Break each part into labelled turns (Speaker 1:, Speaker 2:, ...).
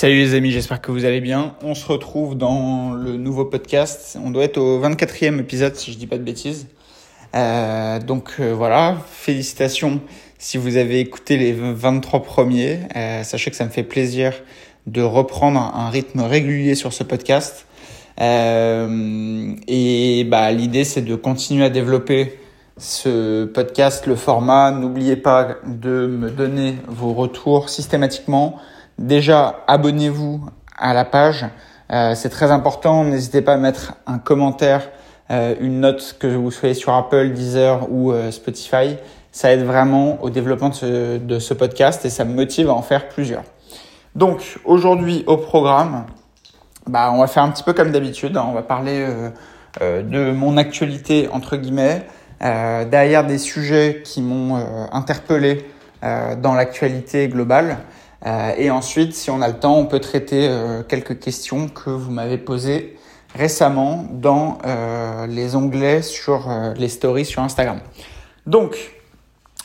Speaker 1: Salut les amis, j'espère que vous allez bien. On se retrouve dans le nouveau podcast. On doit être au 24e épisode si je dis pas de bêtises. Euh, donc euh, voilà, félicitations si vous avez écouté les 23 premiers. Euh, sachez que ça me fait plaisir de reprendre un rythme régulier sur ce podcast. Euh, et bah, l'idée c'est de continuer à développer ce podcast, le format. N'oubliez pas de me donner vos retours systématiquement. Déjà, abonnez-vous à la page. Euh, c'est très important. N'hésitez pas à mettre un commentaire, euh, une note que vous soyez sur Apple, Deezer ou euh, Spotify. Ça aide vraiment au développement de ce, podcast et ça me motive à en faire plusieurs. Donc aujourd'hui au programme, bah, on va faire un petit peu comme d'habitude. Hein. On va parler de mon actualité entre guillemets, derrière des sujets qui m'ont interpellé dans l'actualité globale. Et ensuite, si on a le temps, on peut traiter quelques questions que vous m'avez posées récemment dans les onglets sur les stories sur Instagram. Donc,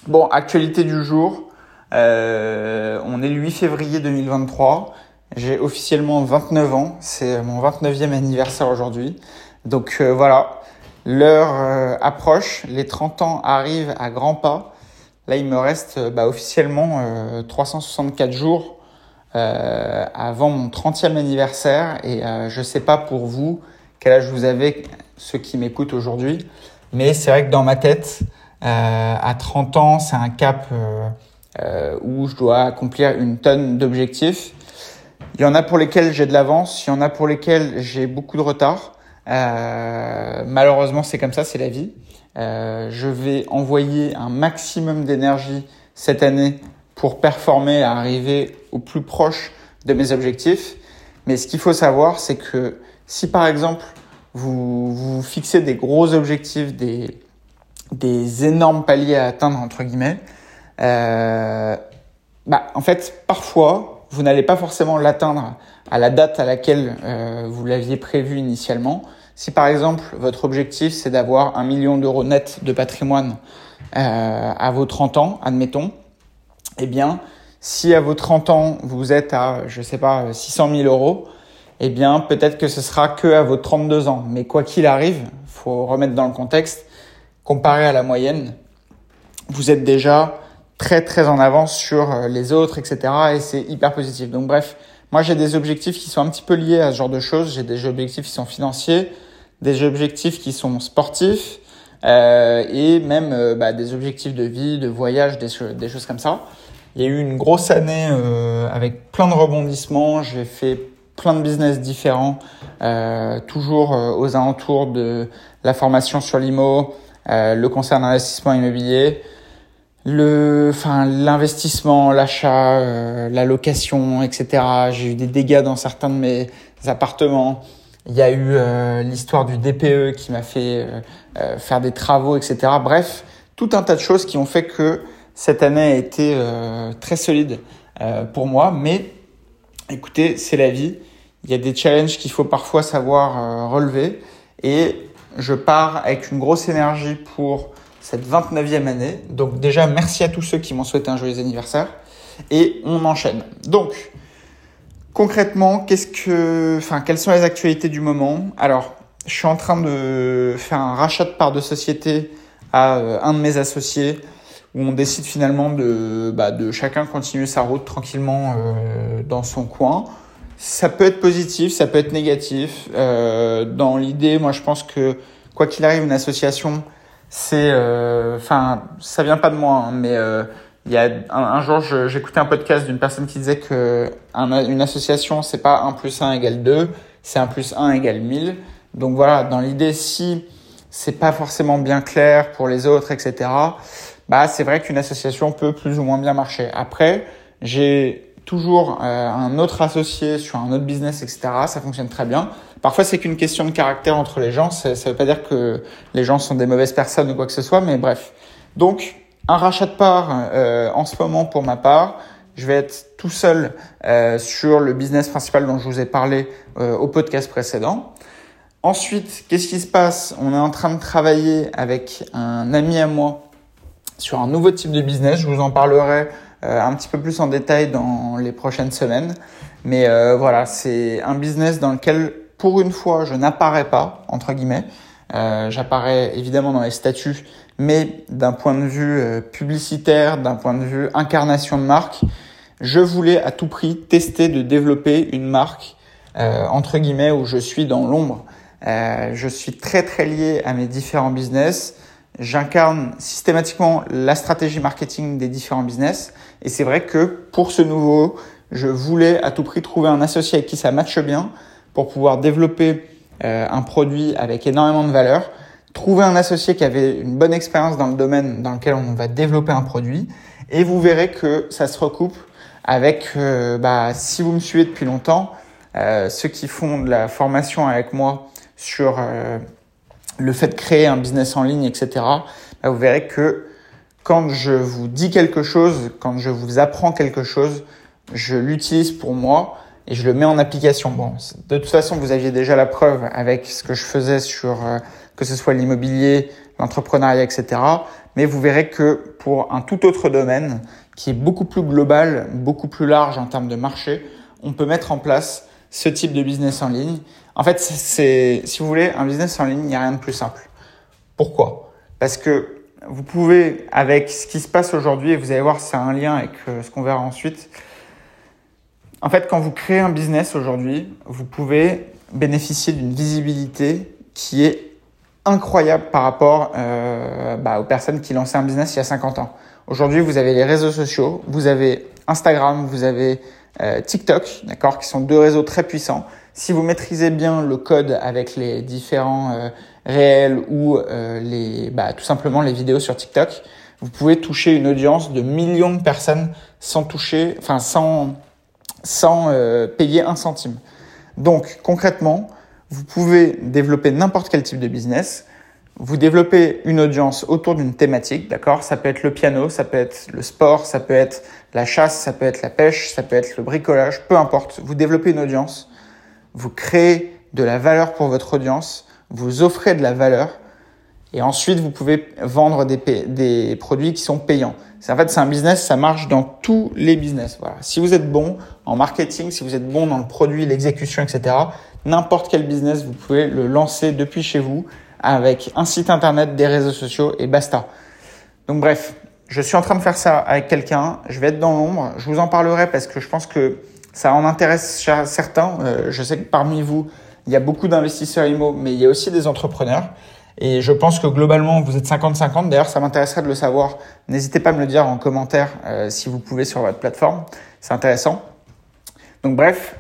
Speaker 1: bon, actualité du jour. Euh, on est le 8 février 2023. J'ai officiellement 29 ans. C'est mon 29e anniversaire aujourd'hui. Donc euh, voilà, l'heure euh, approche. Les 30 ans arrivent à grands pas. Là, il me reste bah, officiellement 364 jours avant mon 30e anniversaire. Et je sais pas pour vous quel âge vous avez, ceux qui m'écoutent aujourd'hui. Mais c'est vrai que dans ma tête, à 30 ans, c'est un cap euh, où je dois accomplir une tonne d'objectifs. Il y en a pour lesquels j'ai de l'avance, il y en a pour lesquels j'ai beaucoup de retard. Euh, malheureusement, c'est comme ça, c'est la vie. Euh, je vais envoyer un maximum d'énergie cette année pour performer, arriver au plus proche de mes objectifs. Mais ce qu'il faut savoir, c'est que si par exemple vous vous fixez des gros objectifs, des, des énormes paliers à atteindre entre guillemets, euh, bah, en fait, parfois, vous n'allez pas forcément l'atteindre à la date à laquelle euh, vous l'aviez prévu initialement. Si par exemple, votre objectif, c'est d'avoir un million d'euros net de patrimoine euh, à vos 30 ans, admettons, eh bien, si à vos 30 ans, vous êtes à, je sais pas, 600 000 euros, eh bien, peut-être que ce sera que à vos 32 ans. Mais quoi qu'il arrive, faut remettre dans le contexte, comparé à la moyenne, vous êtes déjà très très en avance sur euh, les autres, etc. Et c'est hyper positif. Donc bref, moi j'ai des objectifs qui sont un petit peu liés à ce genre de choses. J'ai des objectifs qui sont financiers, des objectifs qui sont sportifs euh, et même euh, bah, des objectifs de vie, de voyage, des, des, choses comme ça. Il y a eu une grosse année euh, avec plein de rebondissements. J'ai fait plein de business différents, euh, toujours aux alentours de la formation sur l'IMO, le concert d'investissement immobilier le, enfin, l'investissement, l'achat, euh, la location, etc. J'ai eu des dégâts dans certains de mes appartements. Il y a eu euh, l'histoire du DPE qui m'a fait euh, faire des travaux, etc. Bref, tout un tas de choses qui ont fait que cette année a été très solide pour moi. Mais écoutez, c'est la vie. Il y a des challenges qu'il faut parfois savoir relever. Et je pars avec une grosse énergie pour cette 29e année. Donc déjà, merci à tous ceux qui m'ont souhaité un joyeux anniversaire. Et on enchaîne. Donc, concrètement, qu'est-ce que, enfin, quelles sont les actualités du moment? Alors, je suis en train de faire un rachat de parts de société à euh, un de mes associés où on décide finalement de, bah, de chacun continuer sa route tranquillement euh, dans son coin. Ça peut être positif, ça peut être négatif. Euh, dans l'idée, moi, je pense que quoi qu'il arrive, une association, c'est, euh, enfin, ça vient pas de moi, hein, mais il y a un, jour, j'écoutais un podcast d'une personne qui disait que une association, c'est pas 1 plus 1 égale 2, c'est 1 plus 1 égale 1000. Donc voilà, dans l'idée, si c'est pas forcément bien clair pour les autres, etc., bah, c'est vrai qu'une association peut plus ou moins bien marcher. Après, j'ai toujours euh, un autre associé sur un autre business, etc. Ça fonctionne très bien. Parfois, c'est qu'une question de caractère entre les gens. Ça ne veut pas dire que les gens sont des mauvaises personnes ou quoi que ce soit, mais bref. Donc, un rachat de part euh, en ce moment pour ma part. Je vais être tout seul euh, sur le business principal dont je vous ai parlé au podcast précédent. Ensuite, qu'est-ce qui se passe? On est en train de travailler avec un ami à moi sur un nouveau type de business. Je vous en parlerai un petit peu plus en détail dans les prochaines semaines. Mais voilà, c'est un business dans lequel, pour une fois, je n'apparais pas, entre guillemets. J'apparais évidemment dans les statuts, mais d'un point de vue publicitaire, d'un point de vue incarnation de marque, je voulais à tout prix tester de développer une marque euh, entre guillemets où je suis dans l'ombre. Euh, je suis très très lié à mes différents business. J'incarne systématiquement la stratégie marketing des différents business. Et c'est vrai que pour ce nouveau, je voulais à tout prix trouver un associé avec qui ça matche bien pour pouvoir développer euh, un produit avec énormément de valeur. Trouver un associé qui avait une bonne expérience dans le domaine dans lequel on va développer un produit. Et vous verrez que ça se recoupe avec, euh, bah, si vous me suivez depuis longtemps, euh, ceux qui font de la formation avec moi sur euh, le fait de créer un business en ligne, etc., bah, vous verrez que quand je vous dis quelque chose, quand je vous apprends quelque chose, je l'utilise pour moi et je le mets en application. Bon, de toute façon, vous aviez déjà la preuve avec ce que je faisais sur que ce soit l'immobilier, l'entrepreneuriat, etc. Mais vous verrez que pour un tout autre domaine, qui est beaucoup plus global, beaucoup plus large en termes de marché, on peut mettre en place ce type de business en ligne. En fait, c'est, si vous voulez, un business en ligne, il n'y a rien de plus simple. Pourquoi? Parce que vous pouvez, avec ce qui se passe aujourd'hui, et vous allez voir, c'est un lien avec euh, ce qu'on verra ensuite. En fait, quand vous créez un business aujourd'hui, vous pouvez bénéficier d'une visibilité qui est incroyable par rapport euh, bah, aux personnes qui lançaient un business il y a 50 ans. Aujourd'hui, vous avez les réseaux sociaux, vous avez Instagram, vous avez euh, TikTok, d'accord, qui sont deux réseaux très puissants. Si vous maîtrisez bien le code avec les différents euh, réels ou les, bah, tout simplement les vidéos sur TikTok, vous pouvez toucher une audience de millions de personnes sans toucher, enfin sans sans payer un centime. Donc concrètement, vous pouvez développer n'importe quel type de business vous développez une audience autour d'une thématique, d'accord? Ça peut être le piano, ça peut être le sport, ça peut être la chasse, ça peut être la pêche, ça peut être le bricolage, peu importe. Vous développez une audience, vous créez de la valeur pour votre audience, vous offrez de la valeur, et ensuite vous pouvez vendre des, produits qui sont payants. En fait, c'est un business, ça marche dans tous les business. Voilà. Si vous êtes bon en marketing, si vous êtes bon dans le produit, l'exécution, etc., n'importe quel business, vous pouvez le lancer depuis chez vous avec un site internet, des réseaux sociaux et basta. Donc bref, je suis en train de faire ça avec quelqu'un, je vais être dans l'ombre, je vous en parlerai parce que je pense que ça en intéresse certains. Euh, je sais que parmi vous, il y a beaucoup d'investisseurs IMO, mais il y a aussi des entrepreneurs. Et je pense que globalement, vous êtes 50-50. D'ailleurs, ça m'intéresserait de le savoir. N'hésitez pas à me le dire en commentaire euh, si vous pouvez sur votre plateforme. C'est intéressant. Donc bref,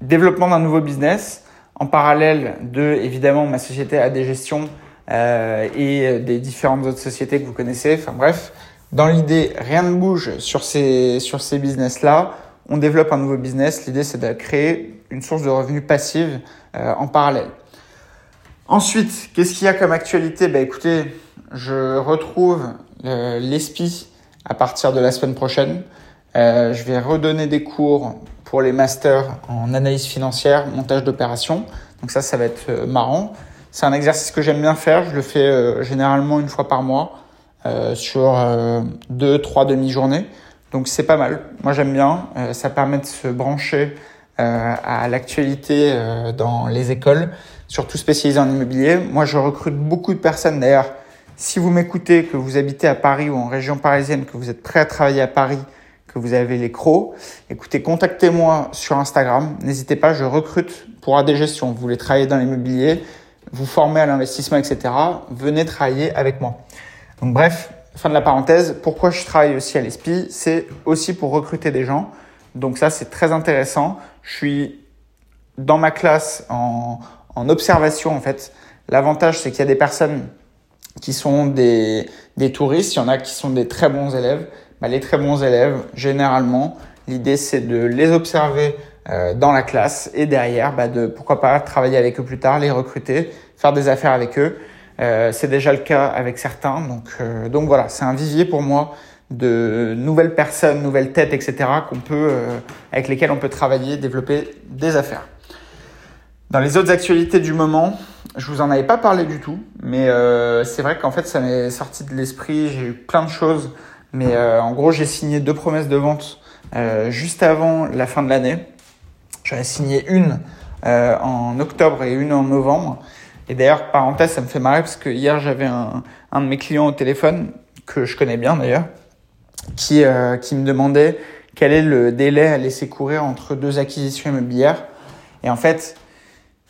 Speaker 1: développement d'un nouveau business en parallèle de, évidemment, ma société a des gestions euh, et des différentes autres sociétés que vous connaissez. Enfin bref, dans l'idée, rien ne bouge sur ces, sur ces business-là. On développe un nouveau business. L'idée, c'est de créer une source de revenus passive euh, en parallèle. Ensuite, qu'est-ce qu'il y a comme actualité? Ben écoutez, je retrouve euh, l'ESPI à partir de la semaine prochaine. Euh, je vais redonner des cours pour les masters en analyse financière, montage d'opérations. Donc ça, ça va être euh, marrant. C'est un exercice que j'aime bien faire. Je le fais euh, généralement une fois par mois euh, sur deux, trois demi-journées. Donc c'est pas mal. Moi j'aime bien. ça permet de se brancher à l'actualité dans les écoles, surtout spécialisées en immobilier. Moi je recrute beaucoup de personnes. D'ailleurs, si vous m'écoutez, que vous habitez à Paris ou en région parisienne, que vous êtes prêt à travailler à Paris, que vous avez les crocs, écoutez, contactez-moi sur Instagram. N'hésitez pas, je recrute pour AD Gestion. Vous voulez travailler dans l'immobilier, vous former à l'investissement, etc. Venez travailler avec moi. Donc bref, fin de la parenthèse. Pourquoi je travaille aussi à l'ESPI C'est aussi pour recruter des gens. Donc ça, c'est très intéressant. Je suis dans ma classe en, en observation en fait. L'avantage, c'est qu'il y a des personnes qui sont des, des touristes, il y en a qui sont des très bons élèves bah, les très bons élèves, généralement, l'idée c'est de les observer euh, dans la classe et derrière, bah, de pourquoi pas travailler avec eux plus tard, les recruter, faire des affaires avec eux. Euh, c'est déjà le cas avec certains, donc euh, donc voilà, c'est un vivier pour moi de nouvelles personnes, nouvelles têtes, etc. qu'on peut avec lesquelles on peut travailler, développer des affaires. Dans les autres actualités du moment, je vous en avais pas parlé du tout, mais c'est vrai qu'en fait ça m'est sorti de l'esprit. J'ai eu plein de choses Mais en gros, j'ai signé deux promesses de vente juste avant la fin de l'année. J'en ai signé une en octobre et une en novembre. Et d'ailleurs, parenthèse, ça me fait marrer parce que hier, j'avais un, un de mes clients au téléphone, que je connais bien d'ailleurs, qui, qui me demandait quel est le délai à laisser courir entre deux acquisitions immobilières. Et en fait,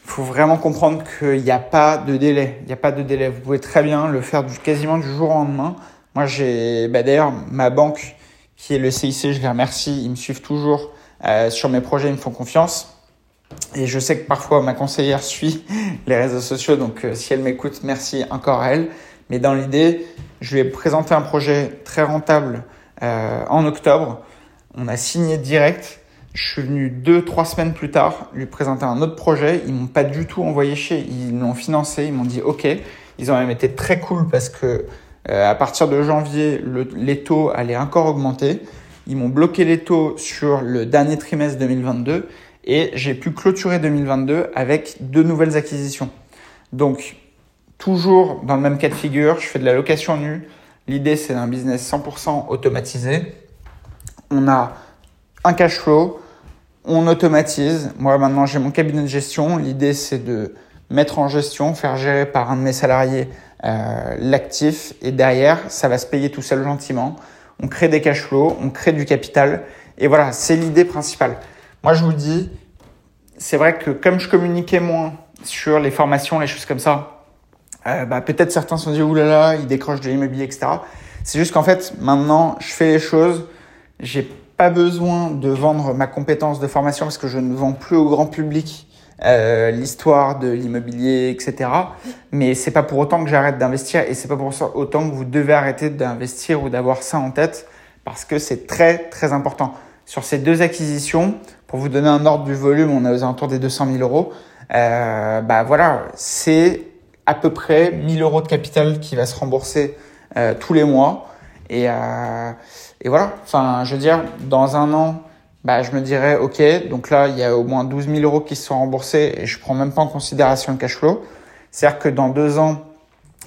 Speaker 1: faut vraiment comprendre qu'il n'y a pas de délai. Il n'y a pas de délai. Vous pouvez très bien le faire du, quasiment du jour au lendemain. Moi, j'ai bah, d'ailleurs ma banque qui est le CIC, je les remercie. Ils me suivent toujours euh, sur mes projets, ils me font confiance. Et je sais que parfois ma conseillère suit les réseaux sociaux, donc euh, si elle m'écoute, merci encore à elle. Mais dans l'idée, je lui ai présenté un projet très rentable euh, en octobre. On a signé direct. Je suis venu deux, trois semaines plus tard lui présenter un autre projet. Ils m'ont pas du tout envoyé chez. Ils l'ont financé. Ils m'ont dit OK. Ils ont même été très cool parce que euh, à partir de janvier, les taux allaient encore augmenter. Ils m'ont bloqué les taux sur le dernier trimestre 2022 et j'ai pu clôturer 2022 avec deux nouvelles acquisitions. Donc, toujours dans le même cas de figure, je fais de la location nue. L'idée, c'est un business 100% automatisé on a un cash flow, on automatise. Moi, maintenant, j'ai mon cabinet de gestion. L'idée, c'est de mettre en gestion, faire gérer par un de mes salariés euh, l'actif. Et derrière, ça va se payer tout seul gentiment. On crée des cash flows, on crée du capital. Et voilà, c'est l'idée principale. Moi, je vous dis, c'est vrai que comme je communiquais moins sur les formations, les choses comme ça, euh, bah, peut-être certains se sont dit, oulala, ils décrochent de l'immobilier, etc. C'est juste qu'en fait, maintenant, je fais les choses j'ai pas besoin de vendre ma compétence de formation parce que je ne vends plus au grand public euh, l'histoire de l'immobilier, etc. Mais c'est pas pour autant que j'arrête d'investir et c'est pas pour autant que vous devez arrêter d'investir ou d'avoir ça en tête parce que c'est très très important. Sur ces deux acquisitions, pour vous donner un ordre du volume, on est aux alentours des 200 000 euros. Euh, bah voilà, c'est à peu près 1000 euros de capital qui va se rembourser euh, tous les mois. Et, euh, et voilà, enfin, je veux dire, dans un an, bah, je me dirais, OK, donc là, il y a au moins 12 000 euros qui se sont remboursés et je prends même pas en considération le cash flow. C'est-à-dire que dans deux ans,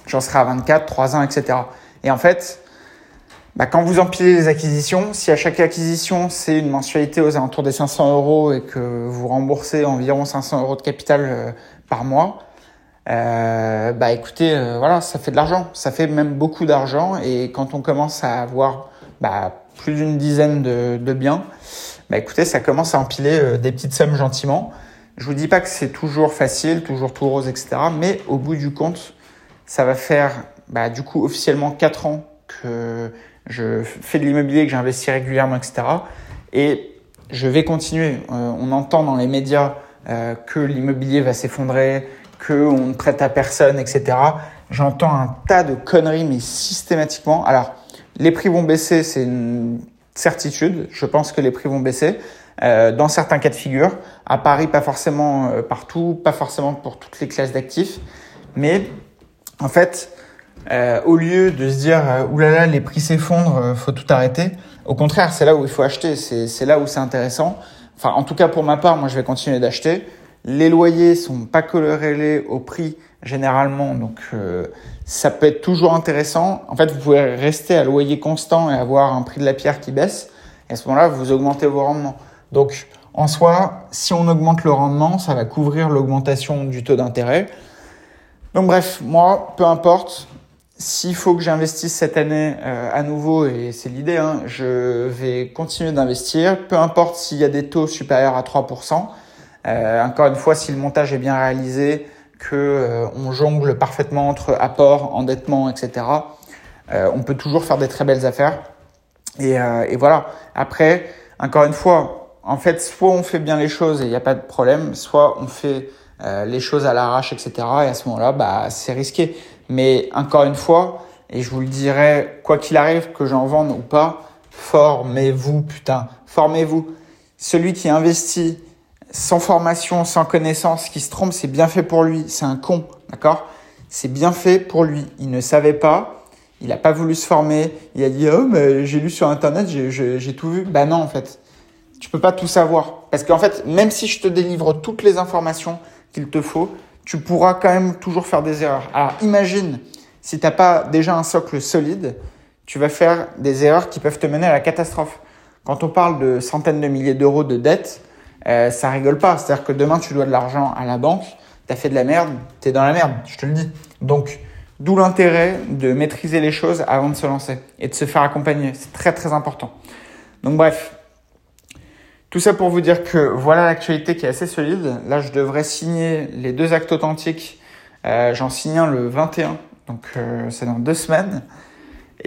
Speaker 1: j'en serai à 24, trois ans, etc. Et en fait, bah, quand vous empilez les acquisitions, si à chaque acquisition, c'est une mensualité aux alentours des 500 euros et que vous remboursez environ 500 euros de capital euh, par mois, euh, bah écoutez, euh, voilà, ça fait de l'argent. Ça fait même beaucoup d'argent. Et quand on commence à avoir bah, plus d'une dizaine de, de, biens, bah écoutez, ça commence à empiler euh, des petites sommes gentiment. Je vous dis pas que c'est toujours facile, toujours tout rose, etc. Mais au bout du compte, ça va faire bah, du coup officiellement 4 ans que je fais de l'immobilier, que j'investis régulièrement, etc. Et je vais continuer. Euh, on entend dans les médias euh, que l'immobilier va s'effondrer, qu'on ne prête à personne, etc. J'entends un tas de conneries, mais systématiquement. Alors, les prix vont baisser, c'est une certitude. Je pense que les prix vont baisser. Euh, dans certains cas de figure, à Paris, pas forcément euh, partout, pas forcément pour toutes les classes d'actifs, mais en fait, euh, au lieu de se dire oulala les prix s'effondrent, faut tout arrêter. Au contraire, c'est là où il faut acheter, c'est là où c'est intéressant. Enfin, en tout cas pour ma part, moi je vais continuer d'acheter. Les loyers sont pas colorés au prix généralement, donc ça peut être toujours intéressant. En fait, vous pouvez rester à loyer constant et avoir un prix de la pierre qui baisse. Et à ce moment-là, vous augmentez vos rendements. Donc, en soi, si on augmente le rendement, ça va couvrir l'augmentation du taux d'intérêt. Donc bref, moi, peu importe, s'il faut que j'investisse cette année euh, à nouveau, et c'est l'idée, hein, je vais continuer d'investir, peu importe s'il y a des taux supérieurs à 3%. Euh, encore une fois, si le montage est bien réalisé, euh, on jongle parfaitement entre apport, endettement, etc. Euh, on peut toujours faire des très belles affaires. Et, euh, et, voilà. Après, encore une fois, en fait, soit on fait bien les choses et il n'y a pas de problème, soit on fait les choses à l'arrache, etc. Et à ce moment-là, bah, c'est risqué. Mais encore une fois, et je vous le dirai, quoi qu'il arrive, que j'en vende ou pas, formez-vous, putain, formez-vous. Celui qui investit sans formation, sans connaissance, qui se trompe, c'est bien fait pour lui. C'est un con, d'accord? C'est bien fait pour lui. Il ne savait pas, il n'a pas voulu se former. Il a dit oh mais j'ai lu sur internet, j'ai tout vu. Bah non en fait, tu peux pas tout savoir parce qu'en fait même si je te délivre toutes les informations qu'il te faut, tu pourras quand même toujours faire des erreurs. Alors imagine si t'as pas déjà un socle solide, tu vas faire des erreurs qui peuvent te mener à la catastrophe. Quand on parle de centaines de milliers d'euros de dettes, euh, ça rigole pas. C'est-à-dire que demain, tu dois de l'argent à la banque, tu as fait de la merde, tu es dans la merde, je te le dis. Donc, d'où l'intérêt de maîtriser les choses avant de se lancer et de se faire accompagner. C'est très très important. Donc bref, tout ça pour vous dire que voilà l'actualité qui est assez solide. Là, je devrais signer les deux actes authentiques. Euh, J'en signe un le 21, donc euh, c'est dans deux semaines.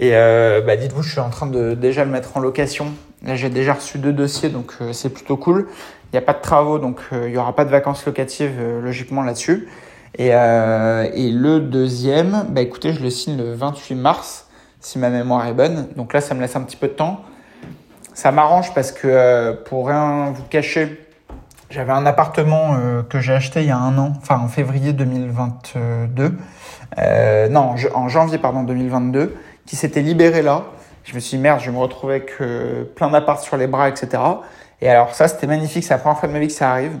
Speaker 1: Et bah, dites-vous, je suis en train de déjà le mettre en location. Là, j'ai déjà reçu deux dossiers, donc c'est plutôt cool. Il n'y a pas de travaux, donc euh, il n'y aura pas de vacances locatives euh, logiquement là-dessus. Et, et, le deuxième, bah écoutez, je le signe le 28 mars, si ma mémoire est bonne. Donc là, ça me laisse un petit peu de temps. Ça m'arrange parce que pour rien vous cacher, j'avais un appartement que j'ai acheté il y a un an, enfin en février 2022. Euh, non, en janvier pardon 2022 qui s'était libéré là. Je me suis dit, merde, je vais me retrouver avec euh, plein d'appart sur les bras, etc. Et alors ça, c'était magnifique. C'est la première fois de ma vie que ça arrive.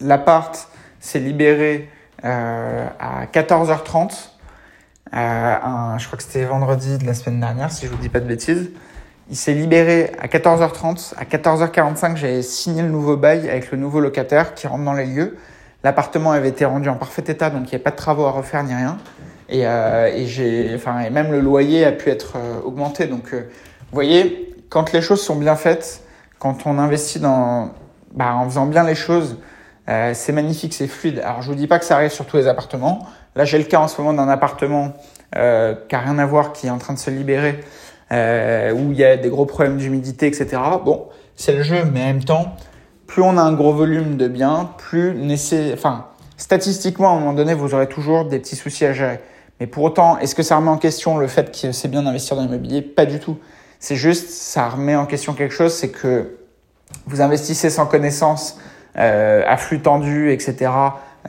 Speaker 1: L'appart s'est libéré euh, à 14h30. Euh, je crois que c'était vendredi de la semaine dernière, si je vous dis pas de bêtises. Il s'est libéré à 14h30. À 14h45, j'ai signé le nouveau bail avec le nouveau locataire qui rentre dans les lieux. L'appartement avait été rendu en parfait état, donc il n'y avait pas de travaux à refaire ni rien. Et, euh, et j'ai, enfin, et même le loyer a pu être augmenté. Donc, vous voyez, quand les choses sont bien faites, quand on investit dans, bah, en faisant bien les choses, euh, c'est magnifique, c'est fluide. Alors, je vous dis pas que ça arrive sur tous les appartements. Là, j'ai le cas en ce moment d'un appartement euh, qui a rien à voir, qui est en train de se libérer, euh, où il y a des gros problèmes d'humidité, etc. Bon, c'est le jeu, mais en même temps, plus on a un gros volume de biens, plus nécessaire, enfin, statistiquement, à un moment donné, vous aurez toujours des petits soucis à gérer. Mais pour autant, est-ce que ça remet en question le fait que c'est bien d'investir dans l'immobilier? Pas du tout. C'est juste, ça remet en question quelque chose, c'est que vous investissez sans connaissance, euh, à flux tendu, etc.,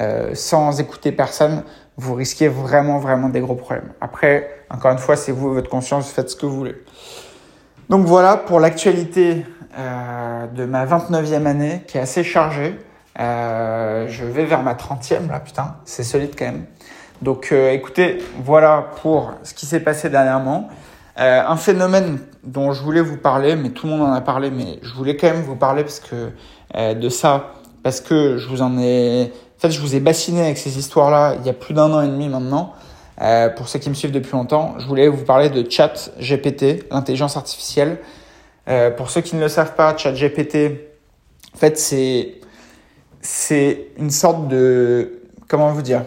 Speaker 1: euh, sans écouter personne, vous risquez vraiment, vraiment des gros problèmes. Après, encore une fois, c'est vous, votre conscience, faites ce que vous voulez. Donc voilà pour l'actualité euh, de ma 29e année, qui est assez chargée. Je vais vers ma 30e, là, putain, c'est solide quand même. Donc écoutez, voilà pour ce qui s'est passé dernièrement. Euh, un phénomène dont je voulais vous parler, mais tout le monde en a parlé, mais je voulais quand même vous parler parce que euh, de ça, parce que je vous en ai, en fait, je vous ai bassiné avec ces histoires-là il y a plus d'un an et demi maintenant. Euh, pour ceux qui me suivent depuis longtemps, je voulais vous parler de Chat GPT, l'intelligence artificielle. Pour ceux qui ne le savent pas, Chat GPT, en fait, c'est c'est une sorte de comment vous dire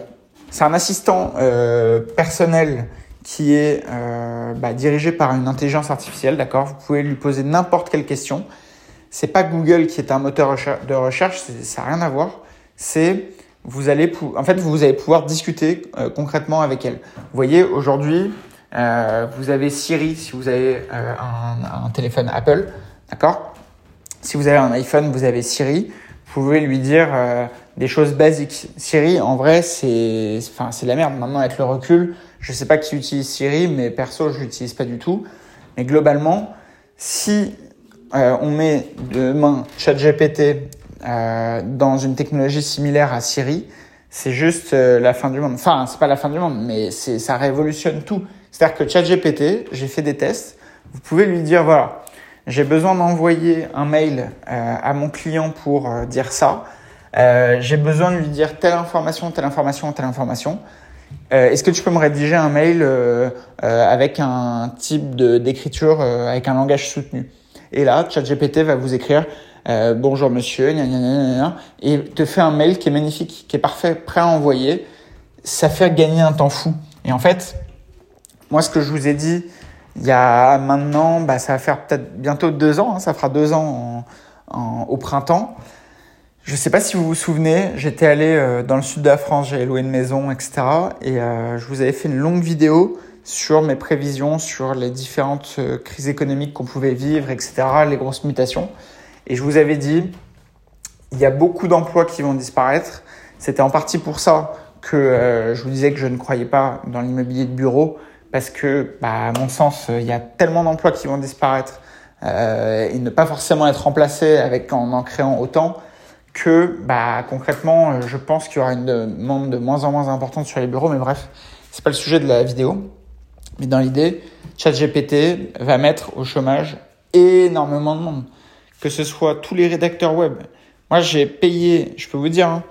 Speaker 1: c'est un assistant personnel qui est euh, bah, dirigé par une intelligence artificielle, d'accord? Vous pouvez lui poser n'importe quelle question. C'est pas Google qui est un moteur de recherche, ça n'a rien à voir. C'est vous allez en fait vous allez pouvoir discuter euh, concrètement avec elle. Vous voyez aujourd'hui euh, vous avez Siri si vous avez euh, un, un, téléphone Apple, d'accord? Si vous avez un iPhone, vous avez Siri. Vous pouvez lui dire euh, des choses basiques. Siri, en vrai, c'est, enfin, c'est la merde. Maintenant, avec le recul, je sais pas qui utilise Siri, mais perso, je l'utilise pas du tout. Mais globalement, si euh, on met demain ChatGPT euh, dans une technologie similaire à Siri, c'est juste euh, la fin du monde. Enfin, c'est pas la fin du monde, mais ça révolutionne tout. C'est-à-dire que ChatGPT, j'ai fait des tests. Vous pouvez lui dire, voilà, j'ai besoin d'envoyer un mail euh, à mon client pour euh, dire ça. J'ai besoin de lui dire telle information, telle information, telle information. Euh, Est-ce que tu peux me rédiger un mail euh, euh, avec un type d'écriture, avec un langage soutenu? Et là, ChatGPT va vous écrire bonjour monsieur, gna, gna, gna, et te fait un mail qui est magnifique, qui est parfait, prêt à envoyer. Ça fait gagner un temps fou. Et en fait, moi, ce que je vous ai dit il y a maintenant, bah, ça va faire peut-être bientôt deux ans, hein, ça fera deux ans au printemps. Je ne sais pas si vous vous souvenez, j'étais allé euh, dans le sud de la France, j'ai loué une maison, etc. Et euh, je vous avais fait une longue vidéo sur mes prévisions, sur les différentes euh, crises économiques qu'on pouvait vivre, etc., les grosses mutations. Et je vous avais dit, il y a beaucoup d'emplois qui vont disparaître. C'était en partie pour ça que je vous disais que je ne croyais pas dans l'immobilier de bureau, parce que, bah, à mon sens, il y a tellement d'emplois qui vont disparaître euh, et ne pas forcément être remplacés avec en en créant autant que bah, concrètement, euh, je pense qu'il y aura une demande de moins en moins importante sur les bureaux, mais bref, c'est pas le sujet de la vidéo. Mais dans l'idée, ChatGPT va mettre au chômage énormément de monde. Que ce soit tous les rédacteurs web. Moi, j'ai payé, je peux vous dire, hein,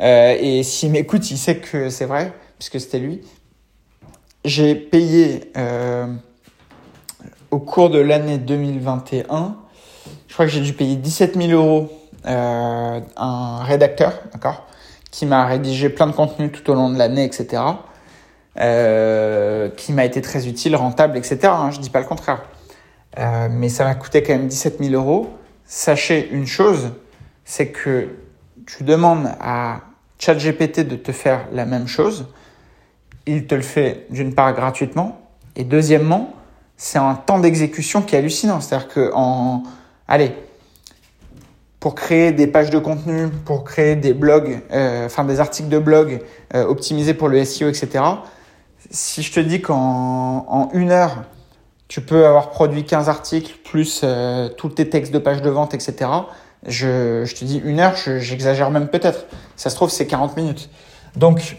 Speaker 1: euh, et s'il m'écoute, il sait que c'est vrai, puisque c'était lui. J'ai payé euh, au cours de l'année 2021, je crois que j'ai dû payer 17 000 euros euh, un rédacteur, d'accord, qui m'a rédigé plein de contenus tout au long de l'année, etc. Euh, qui m'a été très utile, rentable, etc. Hein, je dis pas le contraire. Euh, mais ça m'a coûté quand même 17 000 euros. Sachez une chose, c'est que tu demandes à ChatGPT de te faire la même chose. Il te le fait d'une part gratuitement et deuxièmement, c'est un temps d'exécution qui est hallucinant. C'est-à-dire que en, allez, pour créer des pages de contenu, pour créer des blogs, euh, enfin des articles de blog euh, optimisés pour le SEO, etc. Si je te dis qu'en en une heure, tu peux avoir produit 15 articles plus euh, tous tes textes de pages de vente, etc. Je, je te dis une heure, j'exagère même peut-être. Ça se trouve, c'est 40 minutes. Donc,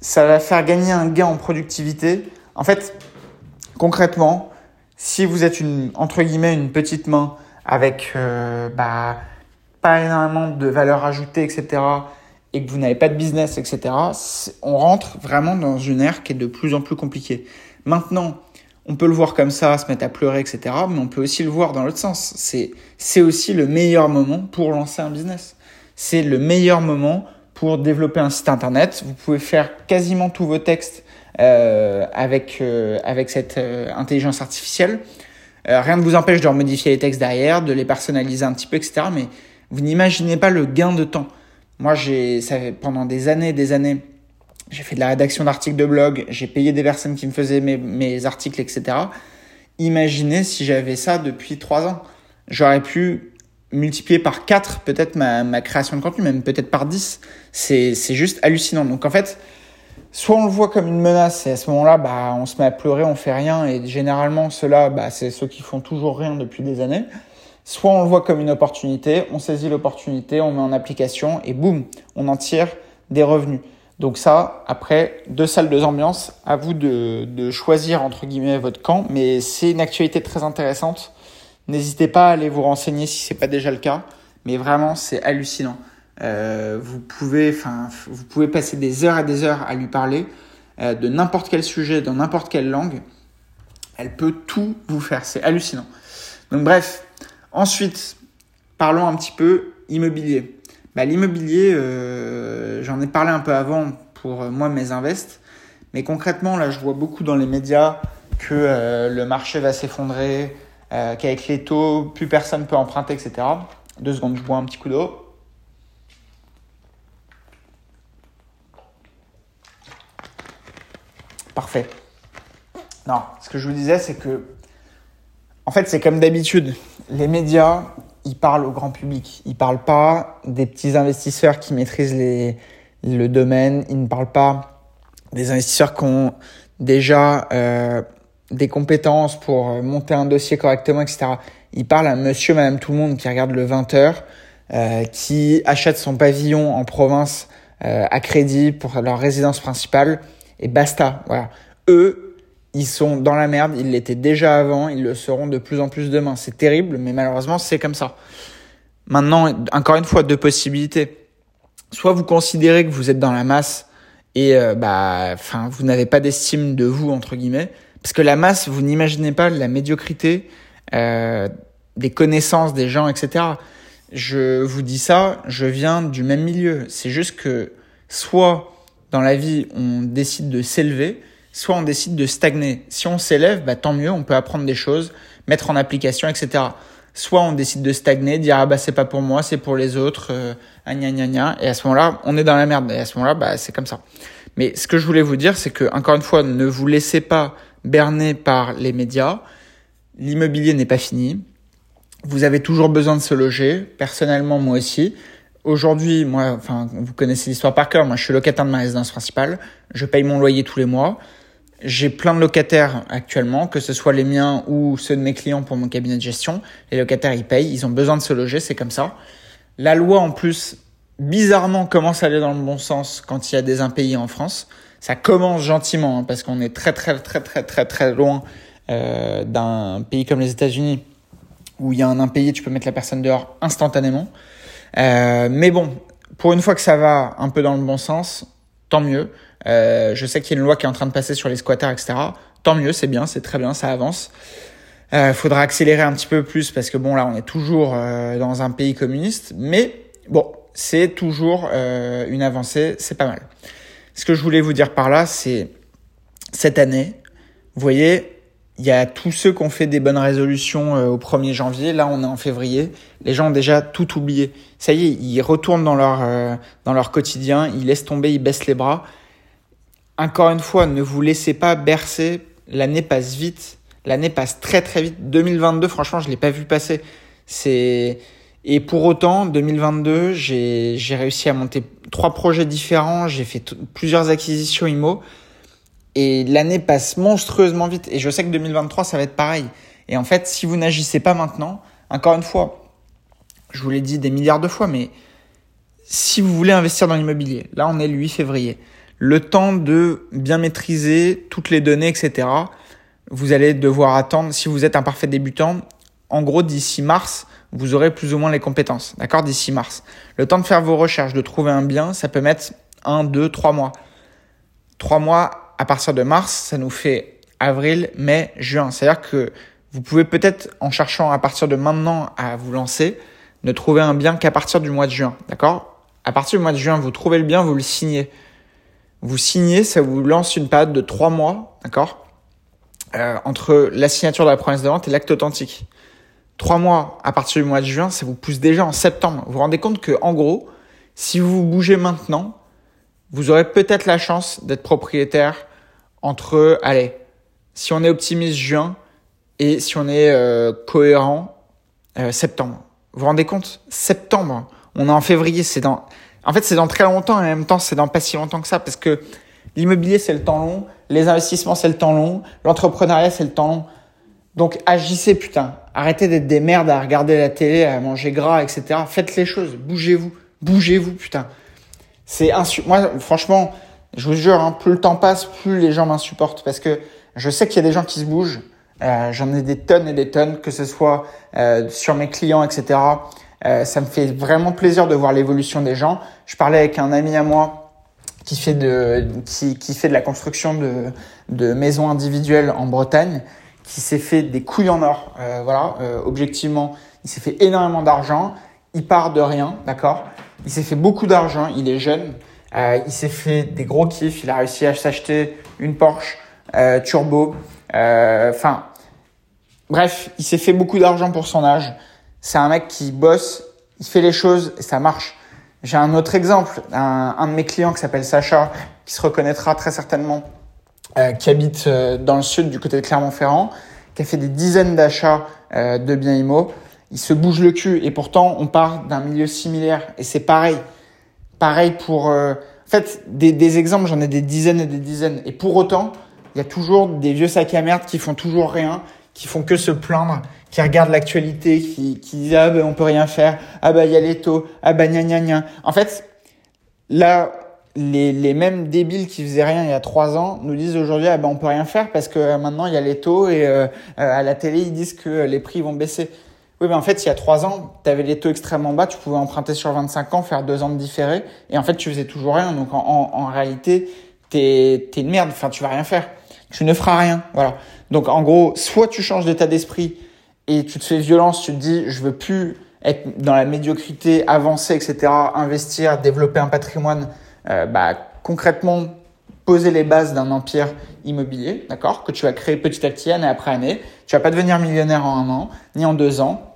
Speaker 1: ça va faire gagner un gain en productivité. En fait, concrètement, si vous êtes une, entre guillemets, une petite main avec euh, bah, pas énormément de valeur ajoutée, etc., et que vous n'avez pas de business, etc., on rentre vraiment dans une ère qui est de plus en plus compliquée. Maintenant, on peut le voir comme ça, se mettre à pleurer, etc., mais on peut aussi le voir dans l'autre sens. C'est, aussi le meilleur moment pour lancer un business. C'est le meilleur moment pour développer un site internet. Vous pouvez faire quasiment tous vos textes euh, avec, euh, avec cette euh, intelligence artificielle. Rien ne vous empêche de remodifier les textes derrière, de les personnaliser un petit peu, etc. Mais vous n'imaginez pas le gain de temps. Moi, j'ai, ça fait pendant des années, des années, j'ai fait de la rédaction d'articles de blog, j'ai payé des personnes qui me faisaient mes, articles, etc. Imaginez si j'avais ça depuis trois ans. J'aurais pu multiplier par 4 peut-être ma, ma création de contenu, même peut-être par 10. C'est, c'est juste hallucinant. Donc en fait, soit on le voit comme une menace et à ce moment-là, bah, on se met à pleurer, on fait rien et généralement ceux-là, bah, c'est ceux qui font toujours rien depuis des années. Soit on le voit comme une opportunité, on saisit l'opportunité, on met en application et boum, on en tire des revenus. Donc ça, après, deux salles, deux ambiances, à vous de, choisir entre guillemets votre camp, mais c'est une actualité très intéressante. N'hésitez pas à aller vous renseigner si c'est pas déjà le cas, mais vraiment c'est hallucinant. Euh, vous pouvez, vous pouvez passer des heures et des heures à lui parler euh, de n'importe quel sujet, dans n'importe quelle langue. Elle peut tout vous faire, c'est hallucinant. Donc bref, Ensuite, parlons un petit peu immobilier. Bah, L'immobilier, euh, j'en ai parlé un peu avant pour euh, moi mes invests, mais concrètement là je vois beaucoup dans les médias que euh, le marché va s'effondrer, qu'avec les taux plus personne peut emprunter, etc. Deux secondes, je bois un petit coup d'eau. Parfait. Non, ce que je vous disais, c'est que en fait, c'est comme d'habitude. Les médias, ils parlent au grand public. Ils parlent pas des petits investisseurs qui maîtrisent le domaine. Ils ne parlent pas des investisseurs qui ont déjà euh, des compétences pour monter un dossier correctement, etc. Ils parlent à monsieur, madame, tout le monde qui regarde le 20h, euh, qui achète son pavillon en province euh, à crédit pour leur résidence principale et basta. Voilà. Eux, ils sont dans la merde, ils l'étaient déjà avant, ils le seront de plus en plus demain. C'est terrible, mais malheureusement, c'est comme ça. Maintenant, encore une fois, deux possibilités. Soit vous considérez que vous êtes dans la masse et euh, bah, enfin, vous n'avez pas d'estime de vous entre guillemets, parce que la masse, vous n'imaginez pas la médiocrité euh, des connaissances des gens, etc. Je vous dis ça, je viens du même milieu. C'est juste que soit dans la vie, on décide de s'élever, soit on décide de stagner. Si on s'élève, bah, tant mieux, on peut apprendre des choses, mettre en application, etc. Soit on décide de stagner, dire ah bah c'est pas pour moi, c'est pour les autres, euh, gna gna gna, et à ce moment-là, on est dans la merde. Et à ce moment-là, bah c'est comme ça. Mais ce que je voulais vous dire, c'est que encore une fois, ne vous laissez pas berner par les médias. L'immobilier n'est pas fini. Vous avez toujours besoin de se loger. Personnellement, moi aussi. Aujourd'hui, moi, enfin, vous connaissez l'histoire par cœur. Moi, je suis locataire de ma résidence principale. Je paye mon loyer tous les mois. J'ai plein de locataires actuellement, que ce soit les miens ou ceux de mes clients pour mon cabinet de gestion. Les locataires, ils payent, ils ont besoin de se loger, c'est comme ça. La loi, en plus, bizarrement, commence à aller dans le bon sens quand il y a des impayés en France. Ça commence gentiment hein, parce qu'on est très très très très très très loin euh, d'un pays comme les États-Unis où il y a un impayé, tu peux mettre la personne dehors instantanément. Euh, mais bon, pour une fois que ça va un peu dans le bon sens, tant mieux. Euh, je sais qu'il y a une loi qui est en train de passer sur les squatters, etc. Tant mieux, c'est bien, c'est très bien, ça avance. Euh, faudra accélérer un petit peu plus parce que bon là on est toujours euh, dans un pays communiste, mais bon c'est toujours euh, une avancée, c'est pas mal. Ce que je voulais vous dire par là, c'est cette année, vous voyez, il y a tous ceux qui ont fait des bonnes résolutions euh, au 1er janvier. Là, on est en février. Les gens ont déjà tout oublié. Ça y est, ils retournent dans leur, euh, dans leur quotidien. Ils laissent tomber, ils baissent les bras. Encore une fois, ne vous laissez pas bercer. L'année passe vite. L'année passe très très vite. 2022, franchement, je l'ai pas vu passer. Et pour autant, 2022, j'ai j'ai réussi à monter trois projets différents. J'ai fait plusieurs acquisitions IMO. Et l'année passe monstrueusement vite. Et je sais que 2023, ça va être pareil. Et en fait, si vous n'agissez pas maintenant, encore une fois, je vous l'ai dit des milliards de fois, mais si vous voulez investir dans l'immobilier, là on est le 8 février, le temps de bien maîtriser toutes les données, etc., vous allez devoir attendre, si vous êtes un parfait débutant, en gros d'ici mars, vous aurez plus ou moins les compétences, d'accord D'ici mars. Le temps de faire vos recherches, de trouver un bien, ça peut mettre 1, 2, 3 mois. 3 mois à partir de mars, ça nous fait avril, mai, juin. C'est-à-dire que vous pouvez peut-être, en cherchant à partir de maintenant à vous lancer, ne trouver un bien qu'à partir du mois de juin. D'accord? À partir du mois de juin, vous trouvez le bien, vous le signez. Vous signez, ça vous lance une période de trois mois, d'accord euh, Entre la signature de la promesse de vente et l'acte authentique. Trois mois à partir du mois de juin, ça vous pousse déjà en septembre. Vous vous rendez compte que, en gros, si vous bougez maintenant, vous aurez peut-être la chance d'être propriétaire entre, allez, si on est optimiste juin et si on est euh, cohérent euh, septembre. Vous vous rendez compte? Septembre, on est en février, c'est dans... En fait, c'est dans très longtemps et en même temps, c'est dans pas si longtemps que ça parce que l'immobilier, c'est le temps long, les investissements, c'est le temps long, l'entrepreneuriat, c'est le temps long. Donc agissez, putain. Arrêtez d'être des merdes à regarder la télé, à manger gras, etc. Faites les choses, bougez-vous, bougez-vous, putain. C'est insu... Moi, franchement, je vous jure, hein, plus le temps passe, plus les gens m'insupportent parce que je sais qu'il y a des gens qui se bougent. Euh, J'en ai des tonnes et des tonnes, que ce soit euh, sur mes clients, etc. Euh, ça me fait vraiment plaisir de voir l'évolution des gens. Je parlais avec un ami à moi qui fait de qui, qui fait de la construction de, de maisons individuelles en Bretagne, qui s'est fait des couilles en or. Euh, voilà, euh, objectivement, il s'est fait énormément d'argent. Il part de rien, d'accord? Il s'est fait beaucoup d'argent. Il est jeune. Euh, il s'est fait des gros kiffs. Il a réussi à s'acheter une Porsche euh, turbo. Euh, enfin, bref, il s'est fait beaucoup d'argent pour son âge. C'est un mec qui bosse, il fait les choses et ça marche. J'ai un autre exemple, un, un, de mes clients qui s'appelle Sacha, qui se reconnaîtra très certainement, euh, qui habite euh, dans le sud du côté de Clermont-Ferrand, qui a fait des dizaines d'achats euh, de biens immo. Il se bouge le cul et pourtant on part d'un milieu similaire et c'est pareil. Pareil pour... Euh, en fait, des, des exemples, j'en ai des dizaines et des dizaines. Et pour autant, il y a toujours des vieux sacs à merde qui font toujours rien, qui font que se plaindre, qui regardent l'actualité, qui, qui disent ah ben on peut rien faire, ah ben il y a les taux, ah ben gna gna gna. En fait, là, les, les mêmes débiles qui faisaient rien il y a trois ans nous disent aujourd'hui ah ben on peut rien faire parce que euh, maintenant il y a les taux et euh, à la télé ils disent que les prix vont baisser. Oui, mais en fait, il y a trois ans, tu avais les taux extrêmement bas, tu pouvais emprunter sur 25 ans, faire deux ans de différé, et en fait, tu faisais toujours rien. Donc, en, en, en réalité, t'es es une merde. Enfin, tu vas rien faire. Tu ne feras rien. Voilà. Donc, en gros, soit tu changes d'état d'esprit et tu te fais violence, tu te dis, je veux plus être dans la médiocrité, avancer, etc., investir, développer un patrimoine, euh, bah, concrètement, poser les bases d'un empire immobilier, d'accord, que tu vas créer petit à petit, année après année. Tu vas pas devenir millionnaire en un an, ni en deux ans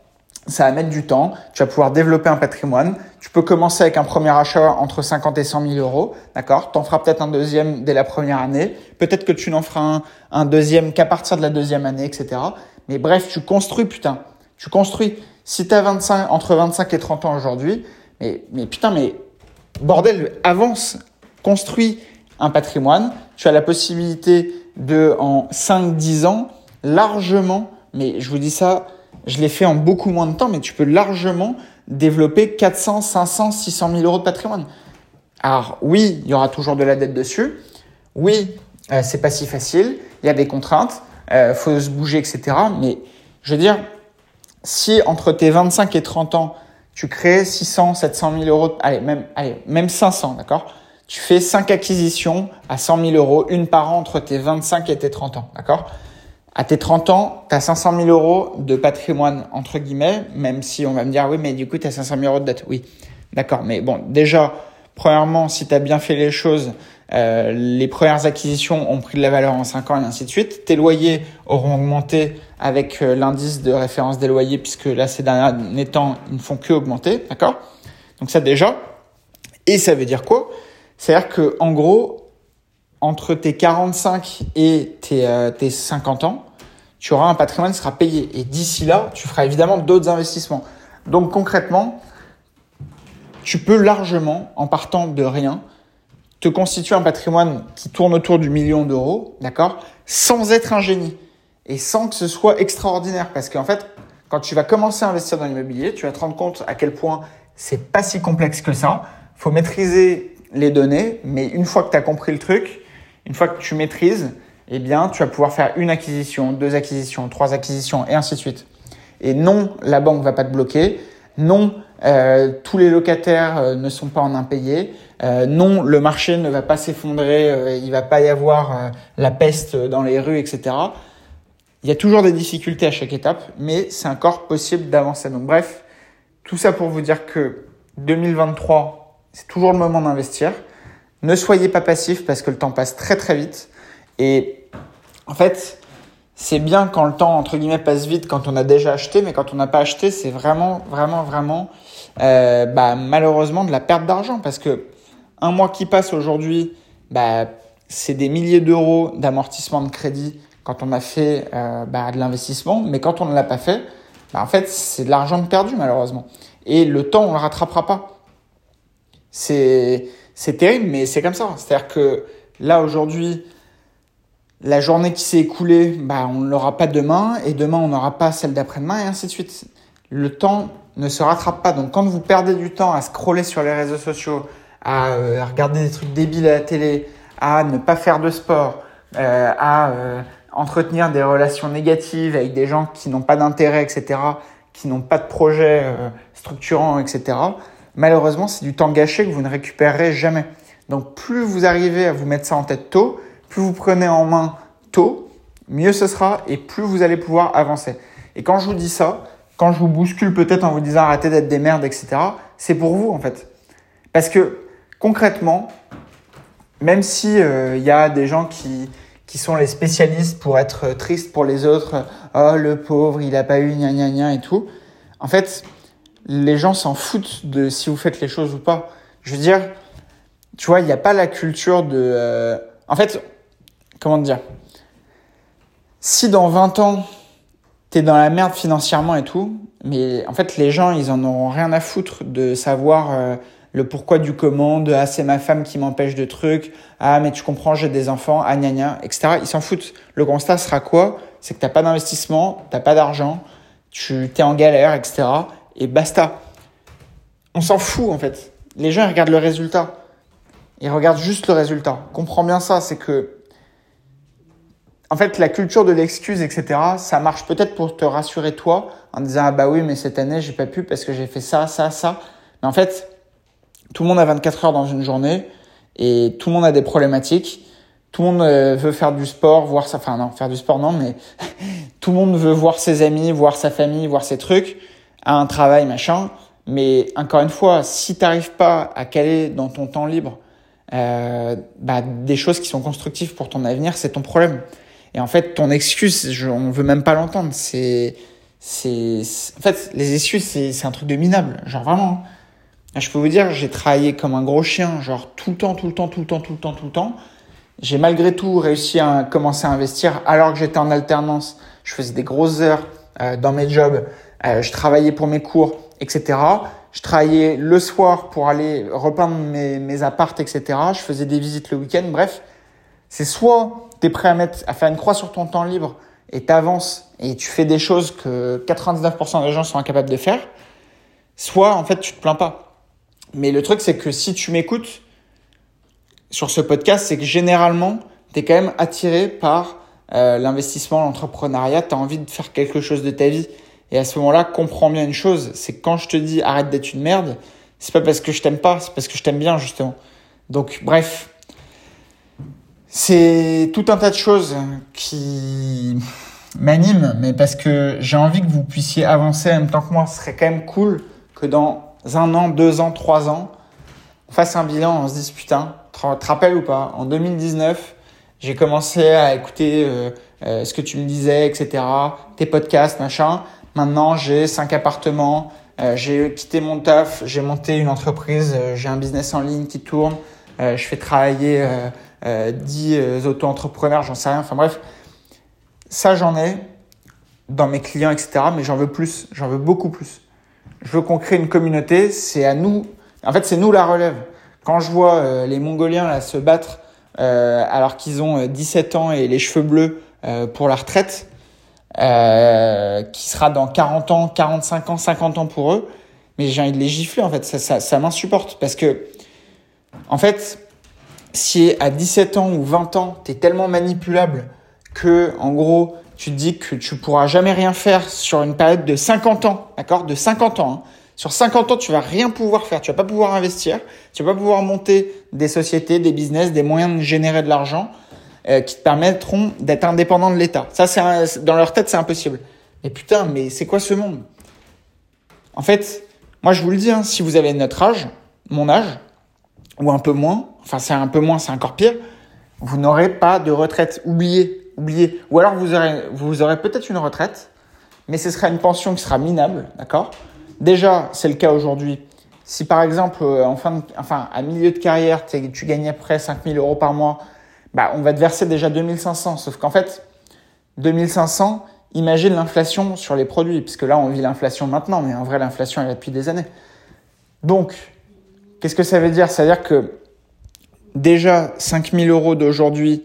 Speaker 1: ça va mettre du temps. Tu vas pouvoir développer un patrimoine. Tu peux commencer avec un premier achat entre 50 et 100 000 euros. D'accord? T'en feras peut-être un deuxième dès la première année. Peut-être que tu n'en feras un, deuxième qu'à partir de la deuxième année, etc. Mais bref, tu construis, putain. Tu construis. Si tu as 25, entre 25 et 30 ans aujourd'hui, mais, mais putain, mais bordel, avance. Construis un patrimoine. Tu as la possibilité de, en 5-10 ans, largement, mais je vous dis ça, je l'ai fait en beaucoup moins de temps, mais tu peux largement développer 400, 500, 600 000 euros de patrimoine. Alors oui, il y aura toujours de la dette dessus. oui, euh, c'est pas si facile, il y a des contraintes, euh, faut se bouger, etc. Mais je veux dire, si entre tes 25 et 30 ans, tu crées 600, 700 000 euros, allez, même, allez, même 500, d'accord? Tu fais 5 acquisitions à 100 000 euros, une par an entre tes 25 et tes 30 ans, d'accord? À tes 30 ans, tu as 500 000 euros de patrimoine, entre guillemets, même si on va me dire, oui, mais du coup, tu as 500 000 euros de dette. Oui, d'accord. Mais bon, déjà, premièrement, si tu as bien fait les choses, euh, les premières acquisitions ont pris de la valeur en 5 ans et ainsi de suite. Tes loyers auront augmenté avec euh, l'indice de référence des loyers puisque là, ces derniers temps, ils ne font que augmenter, d'accord? Donc ça déjà. Et ça veut dire quoi? C'est-à-dire que en gros, entre tes 45 et tes, euh, tes 50 ans, tu auras un patrimoine qui sera payé. Et d'ici là, tu feras évidemment d'autres investissements. Donc concrètement, tu peux largement, en partant de rien, te constituer un patrimoine qui tourne autour du million d'euros, d'accord, sans être un génie et sans que ce soit extraordinaire. Parce qu'en fait, quand tu vas commencer à investir dans l'immobilier, tu vas te rendre compte à quel point c'est pas si complexe que ça. Faut maîtriser les données, mais une fois que tu as compris le truc, une fois que tu maîtrises, eh bien, tu vas pouvoir faire une acquisition, deux acquisitions, trois acquisitions et ainsi de suite. Et non, la banque va pas te bloquer. Non, euh, tous les locataires euh, ne sont pas en impayés. Euh, non, le marché ne va pas s'effondrer, euh, il va pas y avoir euh, la peste dans les rues, etc. Il y a toujours des difficultés à chaque étape, mais c'est encore possible d'avancer. Donc bref, tout ça pour vous dire que 2023, c'est toujours le moment d'investir. Ne soyez pas passif parce que le temps passe très très vite. Et en fait, c'est bien quand le temps, entre guillemets, passe vite, quand on a déjà acheté, mais quand on n'a pas acheté, c'est vraiment, vraiment, vraiment, euh, bah, malheureusement, de la perte d'argent parce que un mois qui passe aujourd'hui, bah, c'est des milliers d'euros d'amortissement de crédit quand on a fait euh, bah, de l'investissement, mais quand on ne l'a pas fait, bah, en fait, c'est de l'argent perdu malheureusement. Et le temps, on le rattrapera pas. C'est c'est terrible, mais c'est comme ça. C'est-à-dire que là aujourd'hui, la journée qui s'est écoulée, bah, on ne l'aura pas demain, et demain on n'aura pas celle d'après-demain, et ainsi de suite. Le temps ne se rattrape pas. Donc quand vous perdez du temps à scroller sur les réseaux sociaux, à euh, regarder des trucs débiles à la télé, à ne pas faire de sport, euh, à euh, entretenir des relations négatives avec des gens qui n'ont pas d'intérêt, etc., qui n'ont pas de projet structurant, etc., malheureusement, c'est du temps gâché que vous ne récupérerez jamais. Donc plus vous arrivez à vous mettre ça en tête tôt, plus vous prenez en main tôt, mieux ce sera et plus vous allez pouvoir avancer. Et quand je vous dis ça, quand je vous bouscule peut-être en vous disant arrêtez d'être des merdes, etc., c'est pour vous en fait. Parce que concrètement, même si il euh, y a des gens qui, qui sont les spécialistes pour être tristes pour les autres, oh le pauvre, il a pas eu gna gna gna et tout, en fait, les gens s'en foutent de si vous faites les choses ou pas. Je veux dire, tu vois, il n'y a pas la culture de... Euh... En fait, comment dire Si dans 20 ans, t'es dans la merde financièrement et tout, mais en fait, les gens, ils en auront rien à foutre de savoir... Euh, le pourquoi du comment, de ah c'est ma femme qui m'empêche de trucs, ah mais tu comprends j'ai des enfants, ah gna gna, etc. Ils s'en foutent. Le constat sera quoi? C'est que t'as pas d'investissement, t'as pas d'argent, tu t'es en galère, etc. Et basta. On s'en fout en fait. Les gens ils regardent le résultat. Ils regardent juste le résultat. Comprends bien ça, c'est que en fait, la culture de l'excuse, etc., ça marche peut-être pour te rassurer toi, en disant, ah bah oui, mais cette année, j'ai pas pu parce que j'ai fait ça, ça, ça. Mais en fait, tout le monde a 24 heures dans une journée et tout le monde a des problématiques. Tout le monde euh, veut faire du sport, voir sa, enfin non, faire du sport non, mais tout le monde veut voir ses amis, voir sa famille, voir ses trucs, a un travail, machin. Mais encore une fois, si t'arrives pas à caler dans ton temps libre euh, bah, des choses qui sont constructives pour ton avenir, c'est ton problème. Et en fait, ton excuse, je, on veut même pas l'entendre. C'est, c'est, en fait, les excuses, c'est, c'est un truc de minable. Genre vraiment. Je peux vous dire, j'ai travaillé comme un gros chien, genre tout le temps, tout le temps, tout le temps, tout le temps, tout le temps. J'ai malgré tout réussi à commencer à investir alors que j'étais en alternance. Je faisais des grosses heures euh, dans mes jobs. Euh, je travaillais pour mes cours, etc. Je travaillais le soir pour aller repeindre mes, mes appartes, etc. Je faisais des visites le week-end. Bref, c'est soit tu es prêt à, mettre, à faire une croix sur ton temps libre et t'avances et tu fais des choses que 99% des gens sont incapables de faire, soit en fait tu te plains pas. Mais le truc, c'est que si tu m'écoutes, sur ce podcast, c'est que généralement, tu es quand même attiré par euh, l'investissement, l'entrepreneuriat, tu as envie de faire quelque chose de ta vie. Et à ce moment-là, comprends bien une chose, c'est quand je te dis arrête d'être une merde, c'est pas parce que je t'aime pas, c'est parce que je t'aime bien justement. Donc bref, c'est tout un tas de choses qui m'animent, mais parce que j'ai envie que vous puissiez avancer en même temps que moi. Ce serait quand même cool que dans un an, deux ans, trois ans, on fasse un bilan, on se dise putain, te rappelles ou pas, en 2019, j'ai commencé à écouter euh, euh, ce que tu me disais, etc., tes podcasts, machin. Maintenant, j'ai cinq appartements, euh, j'ai quitté mon taf, j'ai monté une entreprise, j'ai un business en ligne qui tourne, je fais travailler 10 auto-entrepreneurs, j'en sais rien. Enfin bref, ça j'en ai dans mes clients, etc. Mais j'en veux plus, j'en veux beaucoup plus. Je veux qu'on crée une communauté, c'est à nous. En fait, c'est nous la relève. Quand je vois les Mongoliens là se battre euh, alors qu'ils ont 17 euh, ans et les cheveux bleus euh, pour la retraite, qui sera dans 40 ans, 45 ans, 50 ans pour eux. Mais j'ai envie de les gifler en fait, ça, ça, ça m'insupporte parce que en fait, si à 17 ans ou 20 ans, tu es tellement manipulable que en gros, tu te dis que tu pourras jamais rien faire sur une période de 50 ans, d'accord? De 50 ans. Hein. Sur 50 ans, tu vas rien pouvoir faire. Tu vas pas pouvoir investir. Tu vas pas pouvoir monter des sociétés, des business, des moyens de générer de l'argent euh, qui te permettront d'être indépendant de l'État. Ça, c'est dans leur tête, c'est impossible. Mais putain, mais c'est quoi ce monde? En fait, moi, je vous le dis, hein, si vous avez notre âge, mon âge, ou un peu moins, enfin, c'est un peu moins, c'est encore pire, vous n'aurez pas de retraite. Oubliez, oubliez. Ou alors, vous aurez, vous aurez peut-être une retraite, mais ce sera une pension qui sera minable, d'accord? Déjà, c'est le cas aujourd'hui. Si par exemple, euh, en fin enfin, à milieu de carrière, tu peu près 5000 euros par mois, bah, on va te verser déjà 2500. Sauf qu'en fait, 2500, imagine l'inflation sur les produits, puisque là, on vit l'inflation maintenant, mais en vrai, l'inflation, elle est depuis des années. Donc, qu'est-ce que ça veut dire? Ça veut dire que déjà, 5000 euros d'aujourd'hui,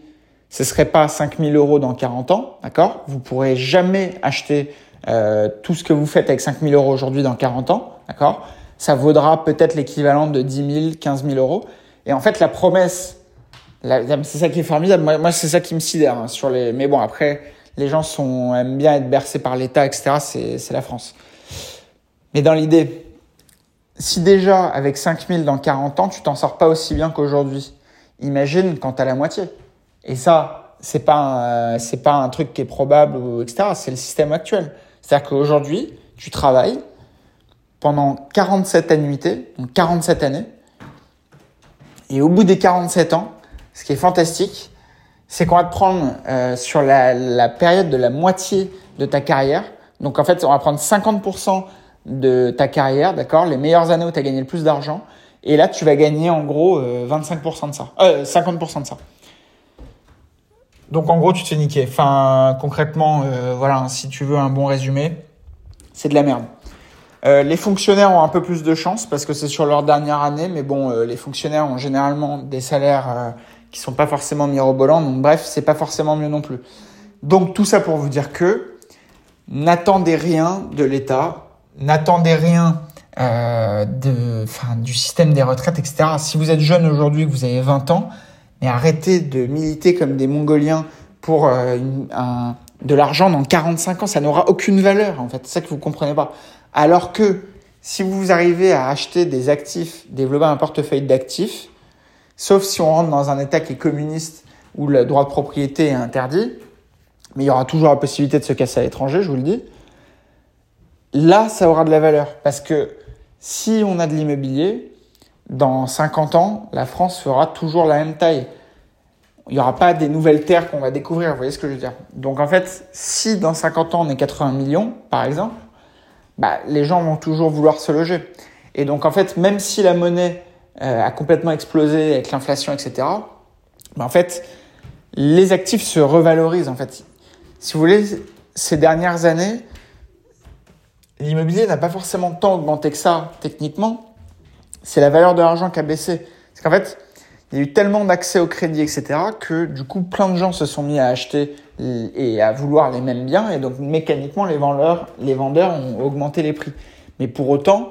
Speaker 1: ce serait pas 5000 euros dans 40 ans, d'accord? Vous pourrez jamais acheter euh, tout ce que vous faites avec 5 000 euros aujourd'hui dans 40 ans, d'accord? Ça vaudra peut-être l'équivalent de 10 000, 15 000 euros. Et en fait, la promesse, c'est ça qui est formidable. Moi, c'est ça qui me sidère hein, sur les. Mais bon, après, les gens sont aiment bien être bercés par l'État, etc. C'est la France. Mais dans l'idée, si déjà avec 5 000 dans 40 ans, tu t'en sors pas aussi bien qu'aujourd'hui, imagine quand tu as la moitié. Et ça, c'est pas c'est pas un truc qui est probable etc. C'est le système actuel. C'est-à-dire qu'aujourd'hui, tu travailles pendant 47 annuités, donc 47 années, et au bout des 47 ans, ce qui est fantastique, c'est qu'on va te prendre euh, sur la, période de la moitié de ta carrière. Donc en fait, on va prendre 50% de ta carrière, d'accord Les meilleures années où tu as gagné le plus d'argent. Et là, tu vas gagner en gros 25% euh, de ça. Euh, 50% de ça. Donc en gros, tu te fais niquer. Enfin, concrètement, euh, voilà, si tu veux un bon résumé, c'est de la merde. Euh, les fonctionnaires ont un peu plus de chance parce que c'est sur leur dernière année, mais bon, les fonctionnaires ont généralement des salaires qui sont pas forcément mirobolants, donc bref, c'est pas forcément mieux non plus. Donc tout ça pour vous dire que n'attendez rien de l'État, n'attendez rien de, enfin, du système des retraites, etc. Si vous êtes jeune aujourd'hui, que vous avez 20 ans, mais arrêtez de militer comme des Mongoliens pour euh, un, de l'argent dans 45 ans. Ça n'aura aucune valeur, en fait. C'est ça que vous comprenez pas. Alors que si vous arrivez à acheter des actifs, développer un portefeuille d'actifs, sauf si on rentre dans un État qui est communiste où le droit de propriété est interdit, mais il y aura toujours la possibilité de se casser à l'étranger, je vous le dis. Là, ça aura de la valeur parce que si on a de l'immobilier, dans 50 ans, la France fera toujours la même taille. Il n'y aura pas des nouvelles terres qu'on va découvrir, vous voyez ce que je veux dire. Donc en fait, si dans 50 ans on est 80 millions, par exemple, bah, les gens vont toujours vouloir se loger. Et donc en fait, même si la monnaie a complètement explosé avec l'inflation, etc., bah, en fait, les actifs se revalorisent. En fait, si vous voulez, ces dernières années, l'immobilier n'a pas forcément tant augmenté que ça techniquement, c'est la valeur de l'argent qui a baissé. C'est qu'en fait, il y a eu tellement d'accès au crédit, etc., que du coup, plein de gens se sont mis à acheter et à vouloir les mêmes biens, et donc mécaniquement, les vendeurs, les vendeurs ont augmenté les prix. Mais pour autant,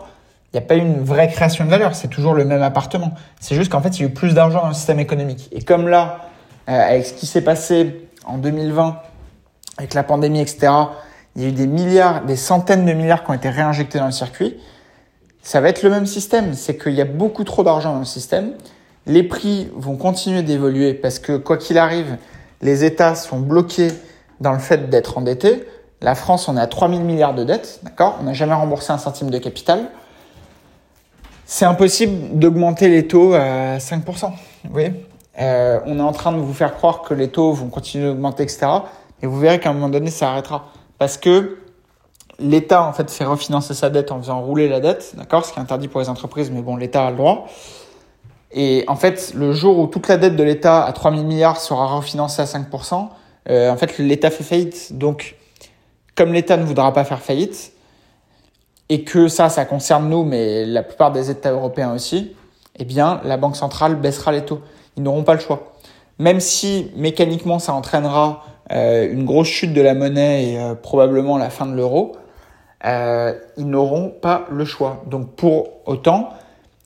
Speaker 1: Il n'y a pas eu une vraie création de valeur, c'est toujours le même appartement. C'est juste qu'en fait, il y a eu plus d'argent dans le système économique. Et comme là, euh, avec ce qui s'est passé en 2020, avec la pandémie, etc., il y a eu des milliards, des centaines de milliards qui ont été réinjectés dans le circuit. Ça va être le même système. C'est qu'il y a beaucoup trop d'argent dans le système. Les prix vont continuer d'évoluer parce que quoi qu'il arrive, les États sont bloqués dans le fait d'être endettés. La France, on est à 3000 milliards de dettes, d'accord? On n'a jamais remboursé un centime de capital. C'est impossible d'augmenter les taux à 5%. Vous voyez euh, On est en train de vous faire croire que les taux vont continuer d'augmenter, etc. Et vous verrez qu'à un moment donné, ça arrêtera. Parce que l'État, en fait, fait refinancer sa dette en faisant rouler la dette, d'accord Ce qui est interdit pour les entreprises, mais bon, l'État a le droit. Et en fait, le jour où toute la dette de l'État à 3 000 milliards sera refinancée à 5%, euh, en fait, l'État fait faillite. Donc, comme l'État ne voudra pas faire faillite, et que ça, ça concerne nous, mais la plupart des États européens aussi, eh bien, la Banque centrale baissera les taux. Ils n'auront pas le choix. Même si mécaniquement ça entraînera euh, une grosse chute de la monnaie et euh, probablement la fin de l'euro, euh, ils n'auront pas le choix. Donc pour autant,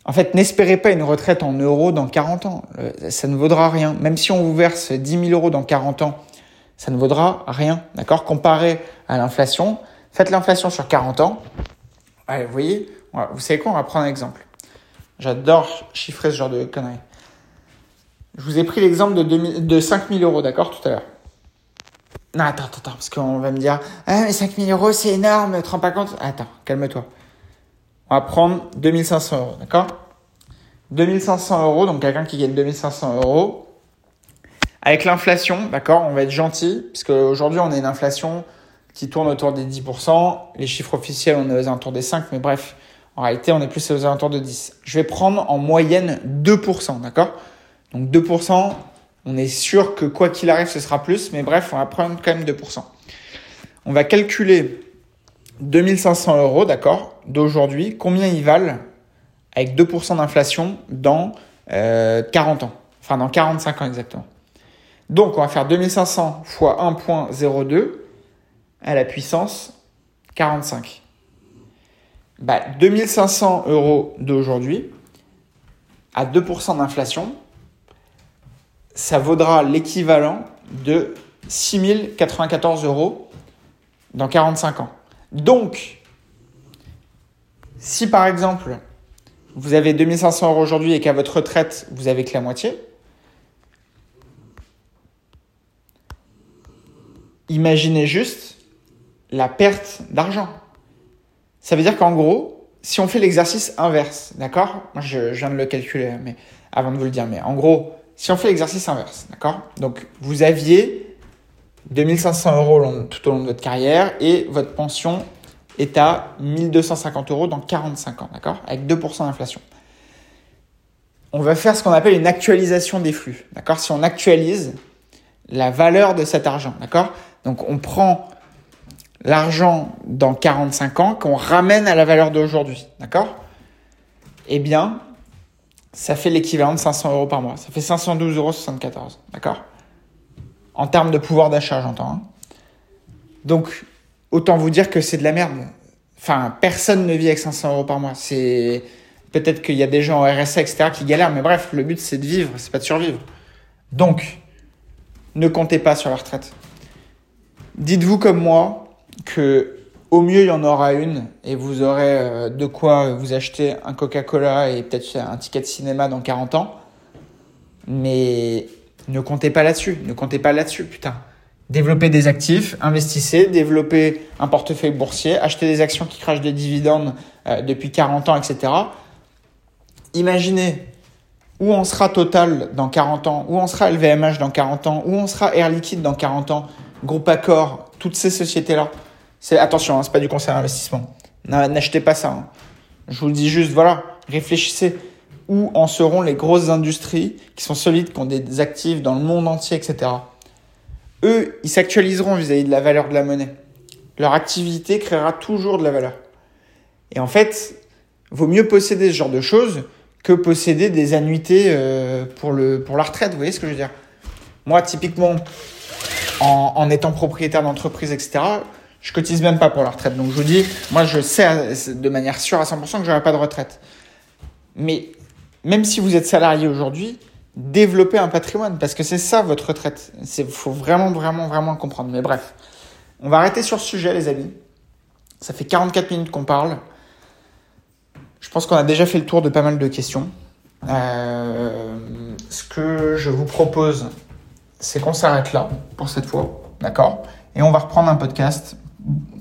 Speaker 1: en fait, n'espérez pas une retraite en euros dans 40 ans. ça ne vaudra rien. Même si on vous verse 10 000 euros dans 40 ans, ça ne vaudra rien. D'accord? Comparé à l'inflation, faites l'inflation sur 40 ans. Allez, vous voyez, vous savez quoi On va prendre un exemple. J'adore chiffrer ce genre de conneries. Je vous ai pris l'exemple de, de 5 000 euros, d'accord, tout à l'heure. Non, attends, attends, parce qu'on va me dire, ah, mais 5 000 euros, c'est énorme, tu te rends pas compte? Attends, calme-toi. On va prendre 2500 euros, d'accord? 2500 euros, donc quelqu'un qui gagne 2500 euros. Avec l'inflation, d'accord, on va être gentil, parce qu'aujourd'hui, on a une inflation qui tourne autour des 10%. Les chiffres officiels, on est aux alentours des 5, mais bref, en réalité, on est plus aux alentours de 10. Je vais prendre en moyenne 2%, d'accord? Donc 2%, on est sûr que quoi qu'il arrive, ce sera plus, mais bref, on va prendre quand même 2%. On va calculer 2500 euros, d'accord, d'aujourd'hui, combien ils valent avec 2% d'inflation dans 40 euh, ans, enfin dans 45 ans exactement. Donc on va faire 2500 fois 1.02 à la puissance 45. Bah, 2500 euros d'aujourd'hui à 2% d'inflation, ça vaudra l'équivalent de 6094 euros dans 45 ans. Donc, si par exemple, vous avez 2500 euros aujourd'hui et qu'à votre retraite, vous avez que la moitié, imaginez juste la perte d'argent. Ça veut dire qu'en gros, si on fait l'exercice inverse, d'accord? Moi, je, viens de le calculer, mais avant de vous le dire, mais en gros, si on fait l'exercice inverse, d'accord? Donc, vous aviez 2500 euros tout au long de votre carrière et votre pension est à 1250 euros dans 45 ans, d'accord? Avec 2% d'inflation. On va faire ce qu'on appelle une actualisation des flux, d'accord? Si on actualise la valeur de cet argent, d'accord? Donc, on prend l'argent dans 45 ans qu'on ramène à la valeur d'aujourd'hui, d'accord? Eh bien, ça fait l'équivalent de 500 euros par mois. Ça fait 512,74 euros, d'accord? En termes de pouvoir d'achat, j'entends. Hein. Donc, autant vous dire que c'est de la merde. Enfin, personne ne vit avec 500 euros par mois. C'est peut-être qu'il y a des gens au RSA, etc., qui galèrent, mais bref, le but c'est de vivre, c'est pas de survivre. Donc, ne comptez pas sur la retraite. Dites-vous comme moi que au mieux, il y en aura une et vous aurez euh, de quoi vous acheter un Coca-Cola et peut-être un ticket de cinéma dans 40 ans. Mais ne comptez pas là-dessus. Ne comptez pas là-dessus, putain. Développez des actifs, investissez, développez un portefeuille boursier, achetez des actions qui crachent des dividendes euh, depuis 40 ans, etc. Imaginez où on sera Total dans 40 ans, où on sera LVMH dans 40 ans, où on sera Air Liquide dans 40 ans, Groupe Accor, toutes ces sociétés-là. Attention, hein, c'est pas du conseil d'investissement. N'achetez pas ça. Hein. Je vous le dis juste, voilà, réfléchissez où en seront les grosses industries qui sont solides, qui ont des actifs dans le monde entier, etc. Eux, ils s'actualiseront vis-à-vis de la valeur de la monnaie. Leur activité créera toujours de la valeur. Et en fait, vaut mieux posséder ce genre de choses que posséder des annuités euh, pour, le, pour la retraite. Vous voyez ce que je veux dire Moi, typiquement, en, en étant propriétaire d'entreprise, etc., Je cotise même pas pour la retraite. Donc je vous dis, moi je sais de manière sûre à 100% que j'aurai pas de retraite. Mais même si vous êtes salarié aujourd'hui, développez un patrimoine parce que c'est ça votre retraite. Il faut vraiment, vraiment, vraiment le comprendre. Mais bref, on va arrêter sur ce sujet, les amis. Ça fait 44 minutes qu'on parle. Je pense qu'on a déjà fait le tour de pas mal de questions. Euh, ce que je vous propose, c'est qu'on s'arrête là pour cette fois. D'accord? Et on va reprendre un podcast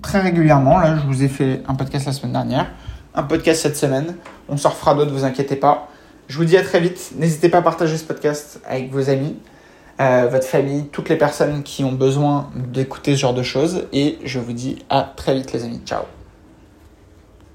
Speaker 1: très régulièrement. Là, je vous ai fait un podcast la semaine dernière, un podcast cette semaine. On s'en refera d'autres, vous inquiétez pas. Je vous dis à très vite. N'hésitez pas à partager ce podcast avec vos amis, euh, votre famille, toutes les personnes qui ont besoin d'écouter ce genre de choses. Et je vous dis à très vite les amis. Ciao